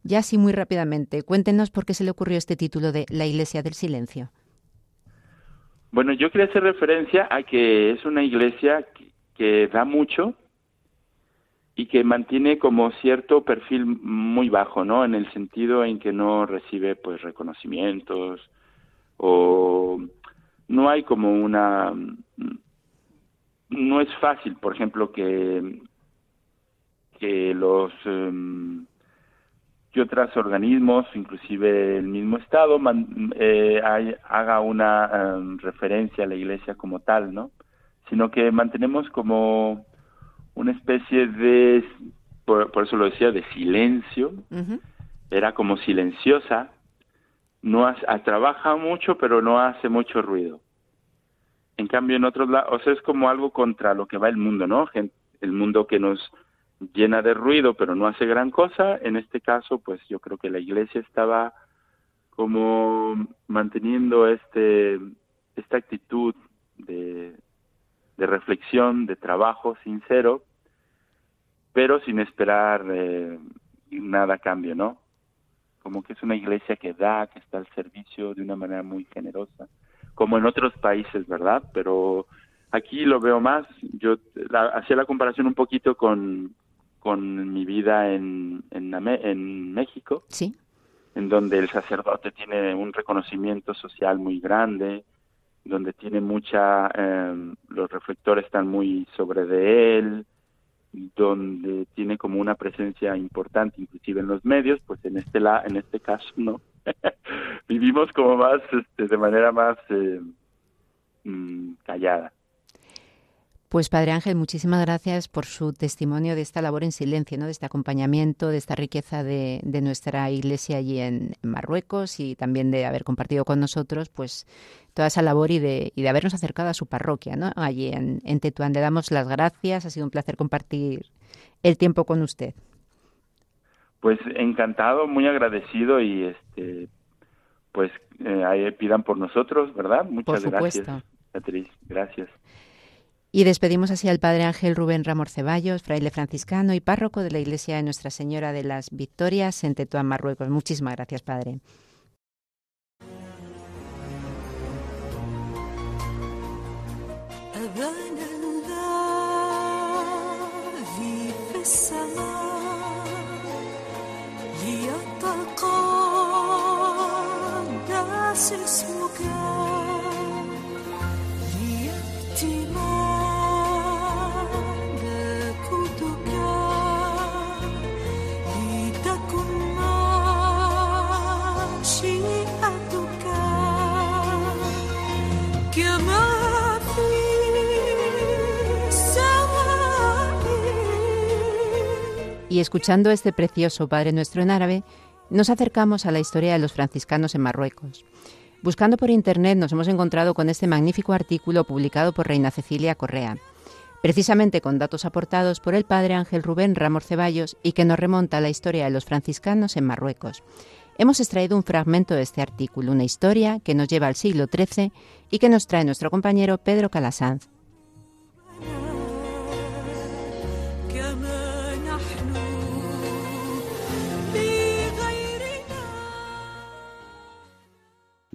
Ya así muy rápidamente, cuéntenos por qué se le ocurrió este título de La Iglesia del Silencio. Bueno, yo quería hacer referencia a que es una iglesia que da mucho y que mantiene como cierto perfil muy bajo, ¿no? En el sentido en que no recibe pues reconocimientos, o no hay como una no es fácil por ejemplo que que los em, que otros organismos inclusive el mismo estado eh, haga una em, referencia a la iglesia como tal no sino que mantenemos como una especie de por, eso lo decía de silencio. Era como silenciosa no hace, ah, trabaja mucho, pero no hace mucho ruido. En cambio, en otros lados, o sea, es como algo contra lo que va el mundo, ¿no? El mundo que nos llena de ruido, pero no hace gran cosa. En este caso, pues yo creo que la iglesia estaba como manteniendo este esta actitud de, de reflexión, de trabajo sincero, pero sin esperar eh, nada a cambio, ¿no? Como que es una iglesia que da, que está al servicio de una manera muy generosa, como en otros países, ¿verdad? Pero aquí lo veo más, yo hacía la comparación un poquito con, con mi vida en, en, en México, sí. en donde el sacerdote tiene un reconocimiento social muy grande, donde tiene mucha, eh, los reflectores están muy sobre de él, donde tiene como una presencia importante inclusive en los medios, pues en este la, en este caso no. Vivimos como más este, de manera más eh, mm, callada. Pues Padre Ángel, muchísimas gracias por su testimonio de esta labor en silencio, ¿no? de este acompañamiento, de esta riqueza de, nuestra iglesia allí en, Marruecos y también de haber compartido con nosotros pues toda esa labor y de, y de habernos acercado a su parroquia ¿no? allí en, en Tetuán. Le damos las gracias, ha sido un placer compartir el tiempo con usted. Pues encantado, muy agradecido y este pues eh, pidan por nosotros, ¿verdad? Muchas gracias, Beatriz. Gracias. Y despedimos así al Padre Ángel Rubén Ramor Ceballos, fraile franciscano y párroco de la Iglesia de Nuestra Señora de las Victorias en Tetuán, Marruecos. Muchísimas gracias, Padre. Y escuchando este precioso Padre Nuestro en árabe, nos acercamos a la historia de los franciscanos en Marruecos. Buscando por Internet nos hemos encontrado con este magnífico artículo publicado por Reina Cecilia Correa, precisamente con datos aportados por el padre Ángel Rubén Ramos Ceballos y que nos remonta a la historia de los franciscanos en Marruecos. Hemos extraído un fragmento de este artículo, una historia que nos lleva al siglo XIII y que nos trae nuestro compañero Pedro Calasanz.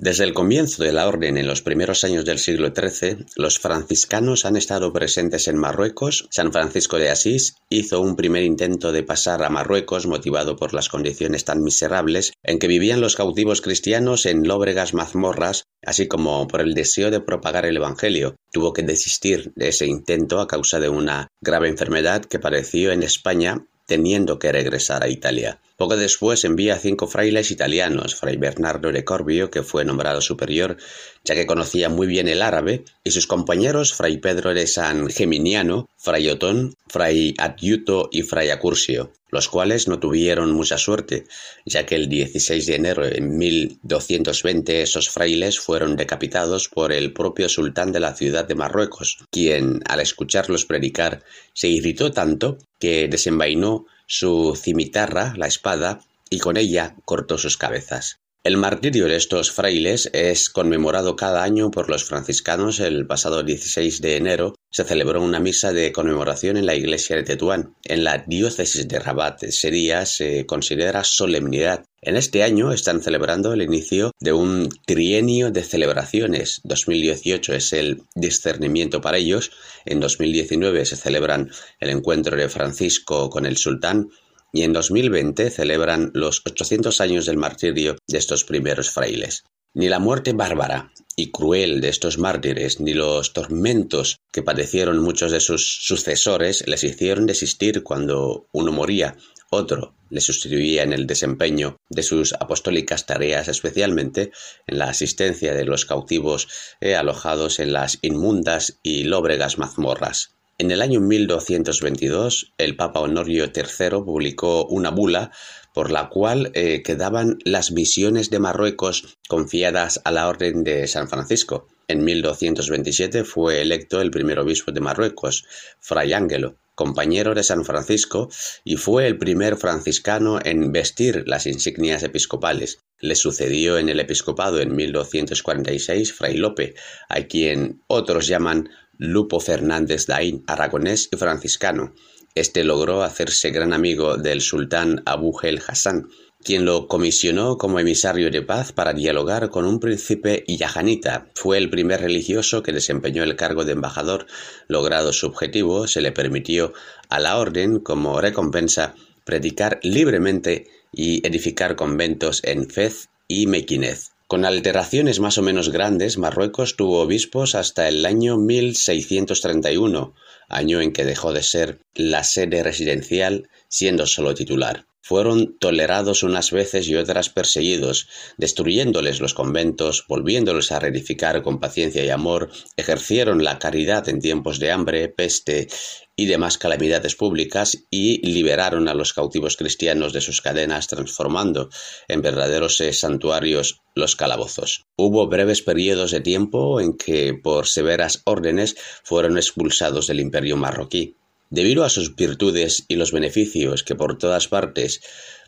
Desde el comienzo de la orden en los primeros años del siglo XIII, los franciscanos han estado presentes en Marruecos. San Francisco de Asís hizo un primer intento de pasar a Marruecos motivado por las condiciones tan miserables en que vivían los cautivos cristianos en lóbregas mazmorras, así como por el deseo de propagar el Evangelio. Tuvo que desistir de ese intento a causa de una grave enfermedad que padeció en España teniendo que regresar a Italia. Poco después envía cinco frailes italianos, fray Bernardo de Corbio, que fue nombrado superior, ya que conocía muy bien el árabe, y sus compañeros fray Pedro de San Geminiano, fray Otón, fray Adjuto y fray Acursio, los cuales no tuvieron mucha suerte, ya que el 16 de enero de 1220 esos frailes fueron decapitados por el propio sultán de la ciudad de Marruecos, quien, al escucharlos predicar, se irritó tanto que desenvainó su cimitarra, la espada, y con ella cortó sus cabezas. El martirio de estos frailes es conmemorado cada año por los franciscanos. El pasado 16 de enero se celebró una misa de conmemoración en la iglesia de Tetuán. En la diócesis de Rabat ese día se considera solemnidad. En este año están celebrando el inicio de un trienio de celebraciones. 2018 es el discernimiento para ellos. En 2019 se celebran el encuentro de Francisco con el sultán y en 2020 celebran los 800 años del martirio de estos primeros frailes. Ni la muerte bárbara y cruel de estos mártires, ni los tormentos que padecieron muchos de sus sucesores les hicieron desistir cuando uno moría, otro le sustituía en el desempeño de sus apostólicas tareas, especialmente en la asistencia de los cautivos eh, alojados en las inmundas y lóbregas mazmorras. En el año 1222, el Papa Honorio III publicó una bula por la cual eh, quedaban las misiones de Marruecos confiadas a la Orden de San Francisco. En 1227 fue electo el primer obispo de Marruecos, Fray Ángelo, compañero de San Francisco, y fue el primer franciscano en vestir las insignias episcopales. Le sucedió en el episcopado en 1246 Fray Lope, a quien otros llaman Lupo Fernández Daín, aragonés y franciscano. Este logró hacerse gran amigo del sultán Abu el Hassan, quien lo comisionó como emisario de paz para dialogar con un príncipe yajanita. Fue el primer religioso que desempeñó el cargo de embajador. Logrado su objetivo, se le permitió a la orden, como recompensa, predicar libremente y edificar conventos en Fez y Mequinez. Con alteraciones más o menos grandes, Marruecos tuvo obispos hasta el año 1631, año en que dejó de ser la sede residencial, siendo solo titular. Fueron tolerados unas veces y otras perseguidos, destruyéndoles los conventos, volviéndolos a reedificar con paciencia y amor, ejercieron la caridad en tiempos de hambre, peste y demás calamidades públicas y liberaron a los cautivos cristianos de sus cadenas transformando en verdaderos eh, santuarios los calabozos. Hubo breves periodos de tiempo en que por severas órdenes fueron expulsados del imperio marroquí. Debido a sus virtudes y los beneficios que por todas partes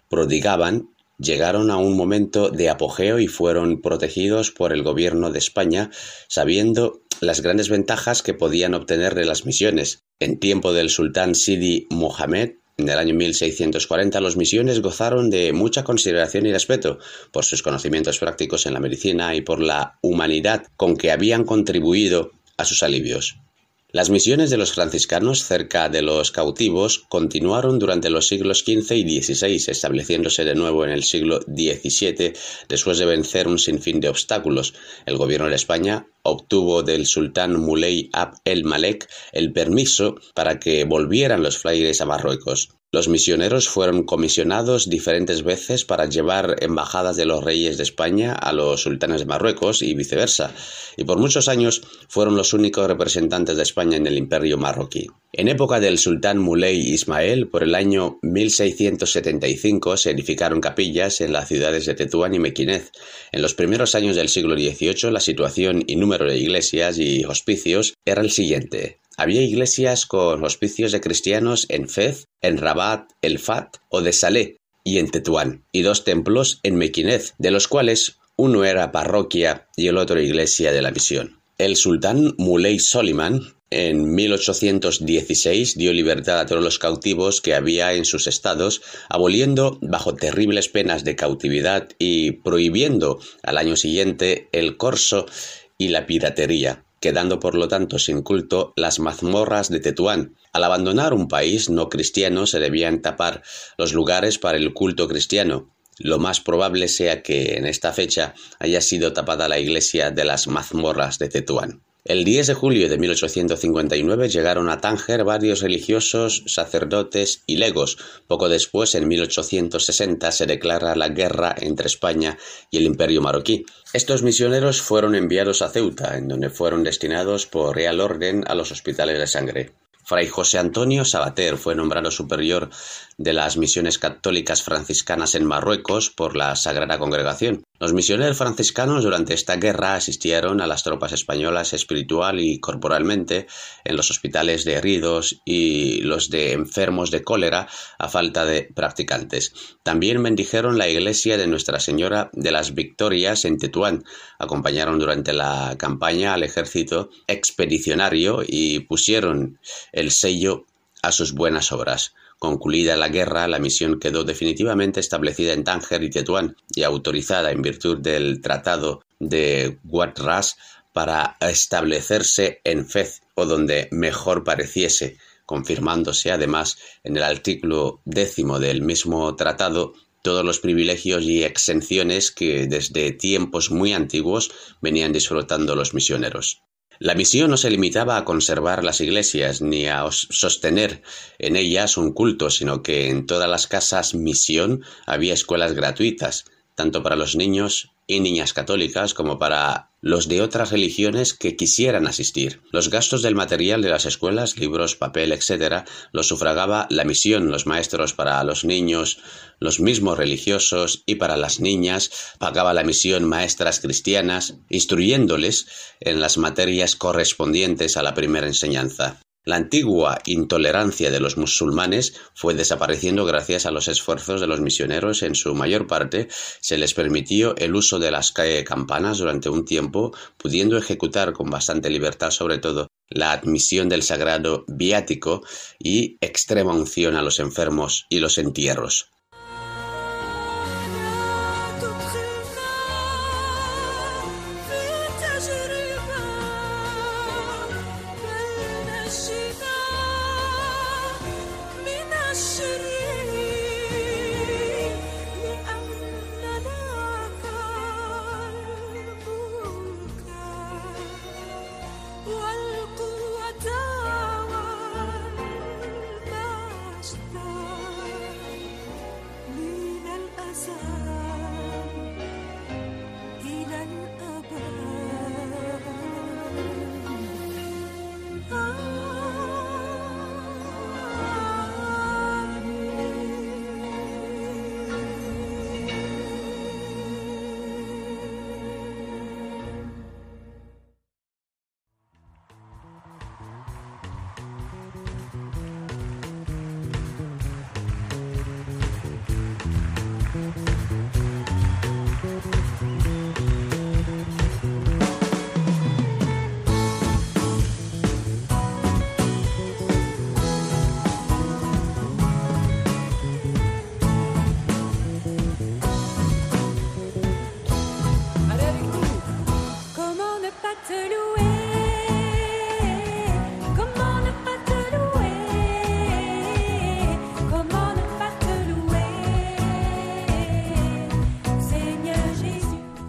prodigaban, llegaron a un momento de apogeo y fueron protegidos por el gobierno de España, sabiendo las grandes ventajas que podían obtener de las misiones. En tiempo del sultán Sidi Mohamed, en el año 1640, los misiones gozaron de mucha consideración y respeto por sus conocimientos prácticos en la medicina y por la humanidad con que habían contribuido a sus alivios. Las misiones de los franciscanos cerca de los cautivos continuaron durante los siglos XV y XVI, estableciéndose de nuevo en el siglo XVII después de vencer un sinfín de obstáculos. El gobierno de España obtuvo del sultán Muley Ab el Malek el permiso para que volvieran los frailes a Marruecos. Los misioneros fueron comisionados diferentes veces para llevar embajadas de los reyes de España a los sultanes de Marruecos y viceversa, y por muchos años fueron los únicos representantes de España en el imperio marroquí. En época del sultán Muley Ismael, por el año 1675, se edificaron capillas en las ciudades de Tetuán y Mequinez. En los primeros años del siglo XVIII, la situación y número de iglesias y hospicios era el siguiente. Había iglesias con hospicios de cristianos en Fez, en Rabat, El Fat o de Salé y en Tetuán, y dos templos en Mequinez, de los cuales uno era parroquia y el otro iglesia de la misión. El sultán Muley Soliman en 1816 dio libertad a todos los cautivos que había en sus estados, aboliendo bajo terribles penas de cautividad y prohibiendo al año siguiente el corso y la piratería, quedando por lo tanto sin culto las mazmorras de Tetuán. Al abandonar un país no cristiano se debían tapar los lugares para el culto cristiano, lo más probable sea que en esta fecha haya sido tapada la iglesia de las mazmorras de Tetuán. El 10 de julio de 1859 llegaron a Tánger varios religiosos, sacerdotes y legos. Poco después, en 1860, se declara la guerra entre España y el Imperio marroquí. Estos misioneros fueron enviados a Ceuta, en donde fueron destinados por real orden a los hospitales de sangre. Fray José Antonio Sabater fue nombrado superior de las misiones católicas franciscanas en Marruecos por la Sagrada Congregación. Los misioneros franciscanos durante esta guerra asistieron a las tropas españolas espiritual y corporalmente en los hospitales de heridos y los de enfermos de cólera a falta de practicantes. También bendijeron la iglesia de Nuestra Señora de las Victorias en Tetuán. Acompañaron durante la campaña al ejército expedicionario y pusieron el sello a sus buenas obras. Concluida la guerra, la misión quedó definitivamente establecida en Tánger y Tetuán y autorizada en virtud del Tratado de Guadras para establecerse en Fez o donde mejor pareciese, confirmándose además en el artículo décimo del mismo tratado todos los privilegios y exenciones que desde tiempos muy antiguos venían disfrutando los misioneros. La misión no se limitaba a conservar las iglesias ni a sostener en ellas un culto, sino que en todas las casas misión había escuelas gratuitas, tanto para los niños y niñas católicas como para los de otras religiones que quisieran asistir. Los gastos del material de las escuelas, libros, papel, etc., los sufragaba la misión, los maestros para los niños, los mismos religiosos y para las niñas pagaba la misión maestras cristianas, instruyéndoles en las materias correspondientes a la primera enseñanza. La antigua intolerancia de los musulmanes fue desapareciendo gracias a los esfuerzos de los misioneros. En su mayor parte se les permitió el uso de las campanas durante un tiempo, pudiendo ejecutar con bastante libertad sobre todo la admisión del sagrado viático y extrema unción a los enfermos y los entierros.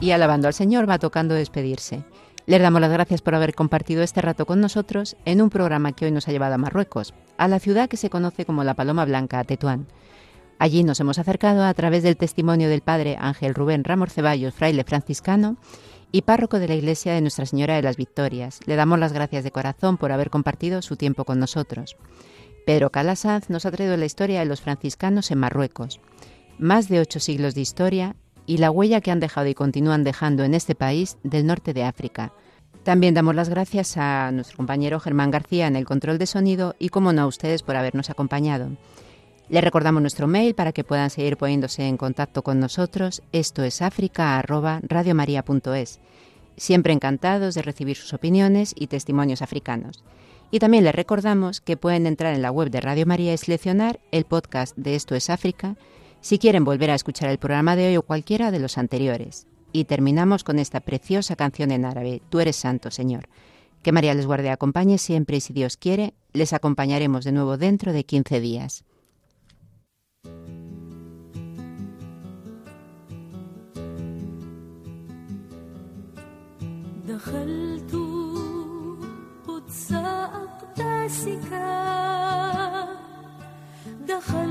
Y alabando al Señor va tocando despedirse. Les damos las gracias por haber compartido este rato con nosotros en un programa que hoy nos ha llevado a Marruecos, a la ciudad que se conoce como la Paloma Blanca, Tetuán. Allí nos hemos acercado a través del testimonio del padre Ángel Rubén Ramos Ceballos, fraile franciscano, y párroco de la Iglesia de Nuestra Señora de las Victorias. Le damos las gracias de corazón por haber compartido su tiempo con nosotros. Pedro Calasanz nos ha traído la historia de los franciscanos en Marruecos. Más de ocho siglos de historia y la huella que han dejado y continúan dejando en este país del norte de África. También damos las gracias a nuestro compañero Germán García en el control de sonido y, como no, a ustedes por habernos acompañado. Les recordamos nuestro mail para que puedan seguir poniéndose en contacto con nosotros. Esto es africa@radiomaria.es. Siempre encantados de recibir sus opiniones y testimonios africanos. Y también les recordamos que pueden entrar en la web de Radio María y seleccionar el podcast de Esto es África si quieren volver a escuchar el programa de hoy o cualquiera de los anteriores. Y terminamos con esta preciosa canción en árabe, Tú eres santo, Señor. Que María les guarde y acompañe siempre y si Dios quiere, les acompañaremos de nuevo dentro de 15 días. دخلت قدس أقداسك دخلت